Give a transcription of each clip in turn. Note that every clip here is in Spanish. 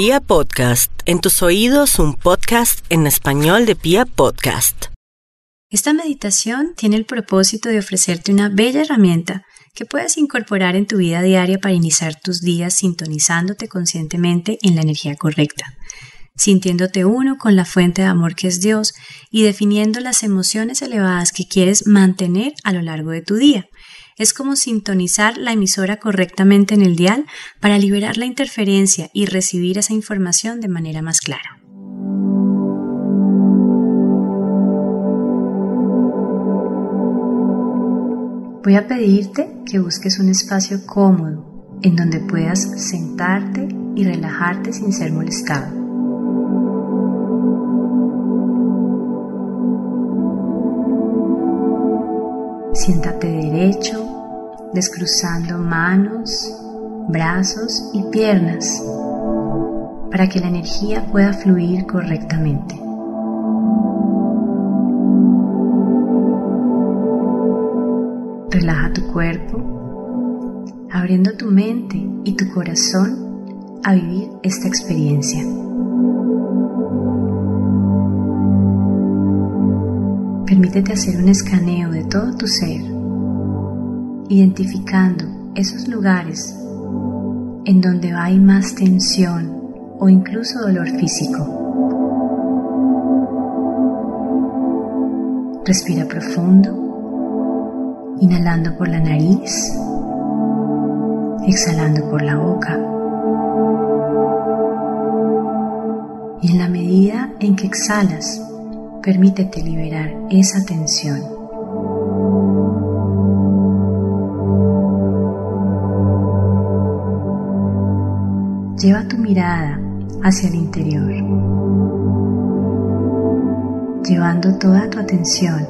Pia Podcast, en tus oídos un podcast en español de Pia Podcast. Esta meditación tiene el propósito de ofrecerte una bella herramienta que puedes incorporar en tu vida diaria para iniciar tus días sintonizándote conscientemente en la energía correcta, sintiéndote uno con la fuente de amor que es Dios y definiendo las emociones elevadas que quieres mantener a lo largo de tu día. Es como sintonizar la emisora correctamente en el dial para liberar la interferencia y recibir esa información de manera más clara. Voy a pedirte que busques un espacio cómodo en donde puedas sentarte y relajarte sin ser molestado. Siéntate derecho, descruzando manos, brazos y piernas para que la energía pueda fluir correctamente. Relaja tu cuerpo, abriendo tu mente y tu corazón a vivir esta experiencia. Permítete hacer un escaneo de todo tu ser, identificando esos lugares en donde hay más tensión o incluso dolor físico. Respira profundo, inhalando por la nariz, exhalando por la boca. Y en la medida en que exhalas, Permítete liberar esa tensión. Mirada hacia el interior, llevando toda tu atención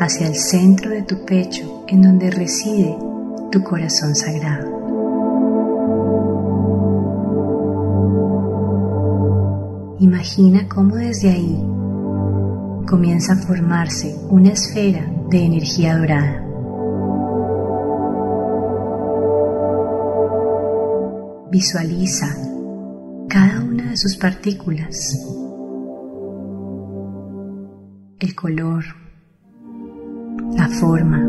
hacia el centro de tu pecho en donde reside tu corazón sagrado. Imagina cómo desde ahí comienza a formarse una esfera de energía dorada. Visualiza cada una de sus partículas, el color, la forma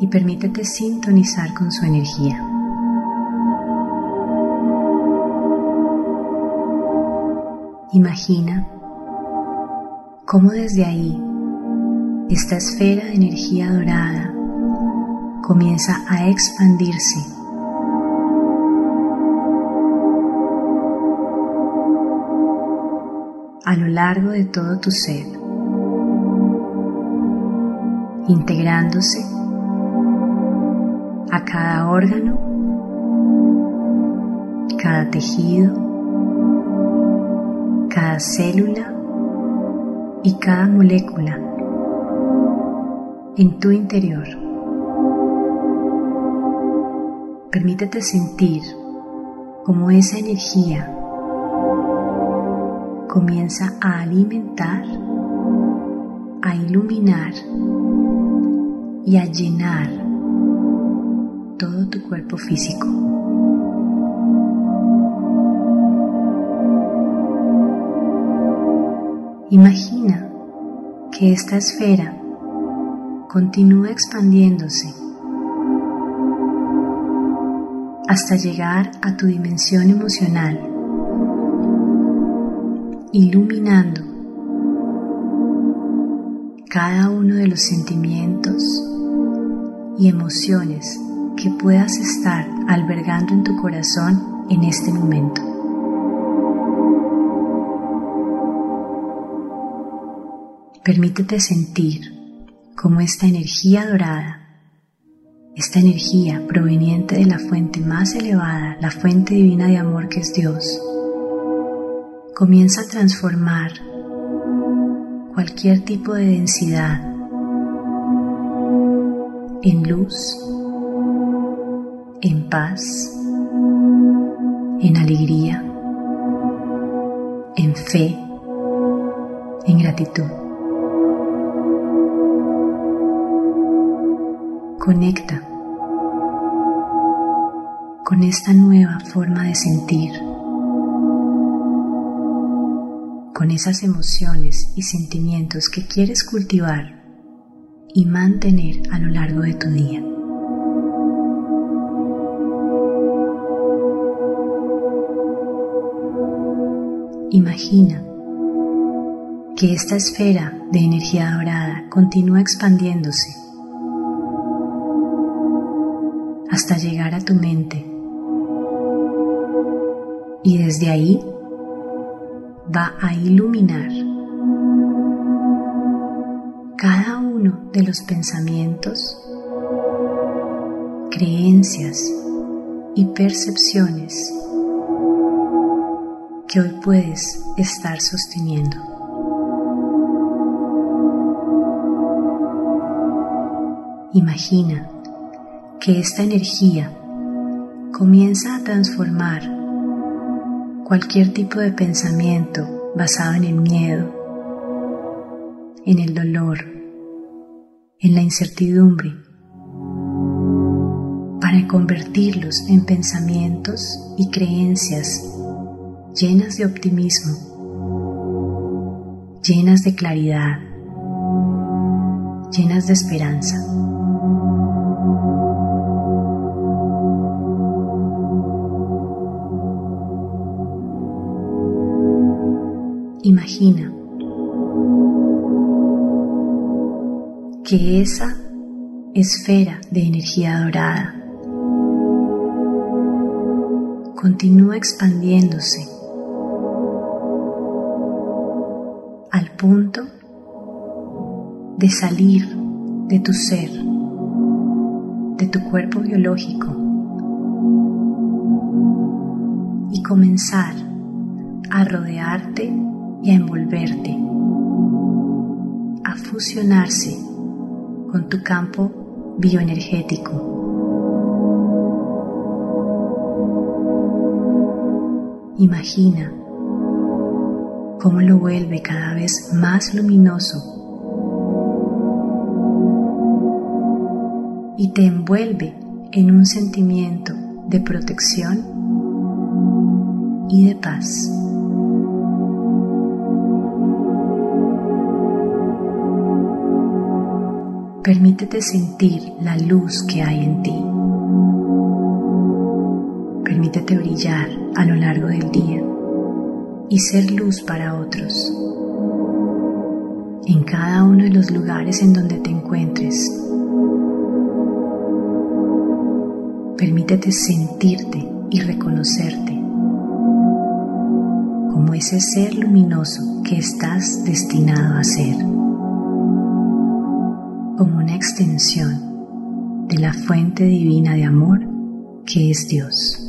y permítete sintonizar con su energía. Imagina cómo desde ahí esta esfera de energía dorada comienza a expandirse a lo largo de todo tu ser, integrándose a cada órgano, cada tejido, cada célula y cada molécula en tu interior. Permítete sentir cómo esa energía comienza a alimentar, a iluminar y a llenar todo tu cuerpo físico. Imagina que esta esfera continúa expandiéndose hasta llegar a tu dimensión emocional, iluminando cada uno de los sentimientos y emociones que puedas estar albergando en tu corazón en este momento. Permítete sentir cómo esta energía dorada, esta energía proveniente de la fuente más elevada, la fuente divina de amor que es Dios, comienza a transformar cualquier tipo de densidad en luz, en paz, en alegría, en fe, en gratitud. Conecta con esta nueva forma de sentir, con esas emociones y sentimientos que quieres cultivar y mantener a lo largo de tu día. Imagina que esta esfera de energía dorada continúa expandiéndose hasta llegar a tu mente y desde ahí va a iluminar cada uno de los pensamientos, creencias y percepciones que hoy puedes estar sosteniendo. Imagina que esta energía comienza a transformar cualquier tipo de pensamiento basado en el miedo, en el dolor, en la incertidumbre, para convertirlos en pensamientos y creencias llenas de optimismo, llenas de claridad, llenas de esperanza. Imagina que esa esfera de energía dorada continúa expandiéndose al punto de salir de tu ser, de tu cuerpo biológico y comenzar a rodearte y a envolverte, a fusionarse con tu campo bioenergético. Imagina cómo lo vuelve cada vez más luminoso y te envuelve en un sentimiento de protección y de paz. Permítete sentir la luz que hay en ti. Permítete brillar a lo largo del día y ser luz para otros. En cada uno de los lugares en donde te encuentres, permítete sentirte y reconocerte como ese ser luminoso que estás destinado a ser como una extensión de la fuente divina de amor que es Dios.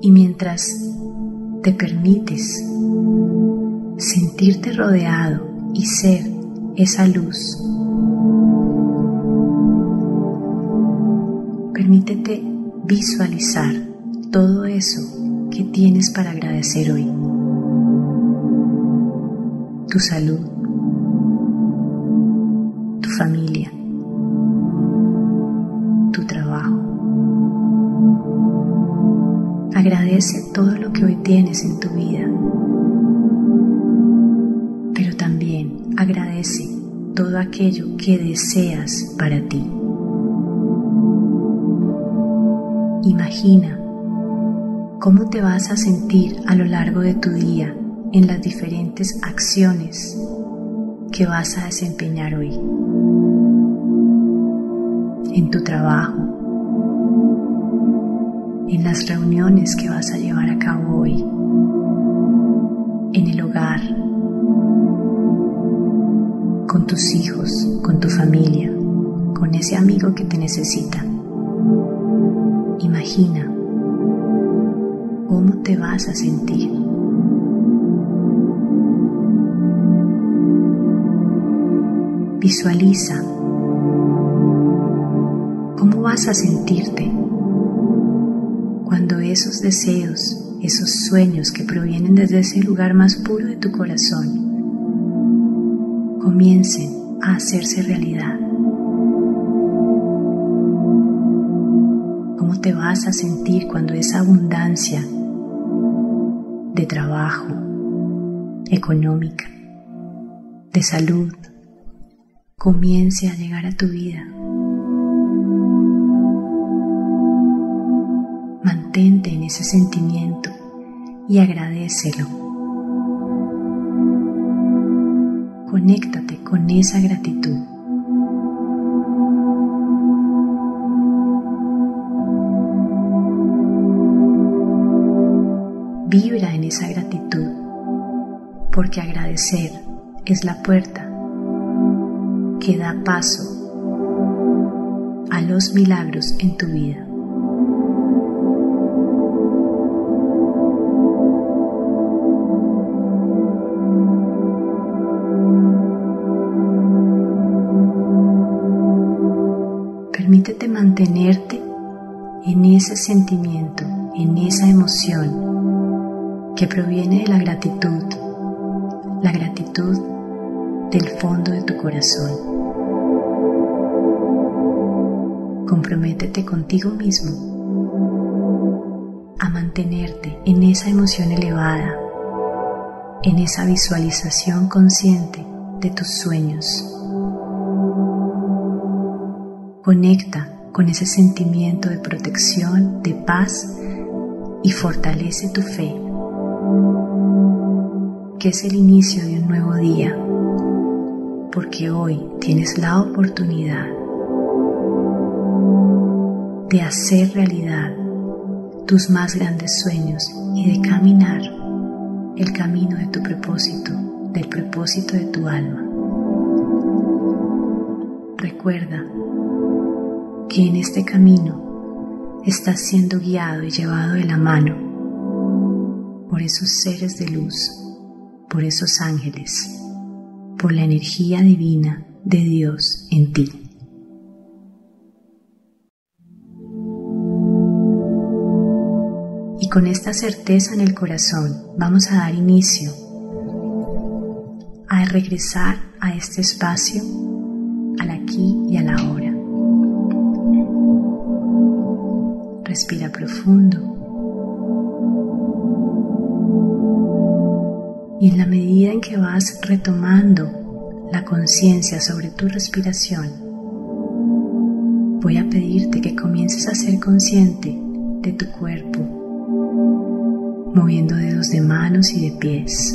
Y mientras te permites sentirte rodeado y ser esa luz, permítete visualizar todo eso que tienes para agradecer hoy. Tu salud, tu familia, tu trabajo. Agradece todo lo que hoy tienes en tu vida, pero también agradece todo aquello que deseas para ti. Imagina cómo te vas a sentir a lo largo de tu día en las diferentes acciones que vas a desempeñar hoy. En tu trabajo, en las reuniones que vas a llevar a cabo hoy, en el hogar, con tus hijos, con tu familia, con ese amigo que te necesita. Imagina cómo te vas a sentir. Visualiza cómo vas a sentirte cuando esos deseos, esos sueños que provienen desde ese lugar más puro de tu corazón, comiencen a hacerse realidad. ¿Cómo te vas a sentir cuando esa abundancia de trabajo, económica, de salud, comience a llegar a tu vida? Mantente en ese sentimiento y agradecelo. Conéctate con esa gratitud. Vibra esa gratitud, porque agradecer es la puerta que da paso a los milagros en tu vida. Permítete mantenerte en ese sentimiento, en esa emoción que proviene de la gratitud, la gratitud del fondo de tu corazón. Comprométete contigo mismo a mantenerte en esa emoción elevada, en esa visualización consciente de tus sueños Conecta con ese sentimiento de protección, de paz y fortalece tu fe, que es el inicio de un nuevo día, porque hoy tienes la oportunidad de hacer realidad tus más grandes sueños y de caminar el camino de tu propósito, del propósito de tu alma. Recuerda que en este camino estás siendo guiado y llevado de la mano por esos seres de luz, por esos ángeles, por la energía divina de Dios en ti. Y con esta certeza en el corazón vamos a dar inicio a regresar a este espacio, al aquí y a la ahora. Respira profundo. Y en la medida en que vas retomando la conciencia sobre tu respiración, voy a pedirte que comiences a ser consciente de tu cuerpo, moviendo dedos de manos y de pies.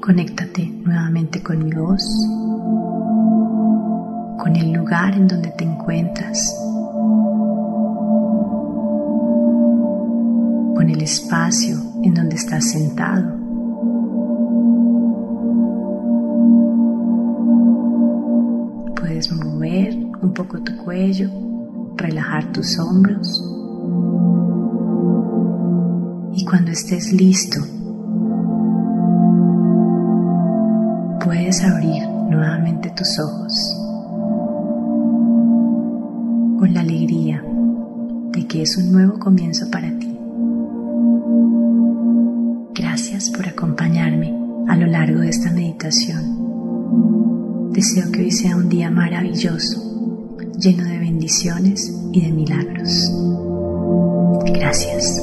Conéctate nuevamente con mi voz con el lugar en donde te encuentras, el espacio en donde estás sentado. Puedes mover un poco tu cuello, relajar tus hombros y cuando estés listo, puedes abrir nuevamente tus ojos con la alegría de que es un nuevo comienzo para ti. Lo largo de esta meditación. Deseo que hoy sea un día maravilloso, lleno de bendiciones y de milagros. Gracias.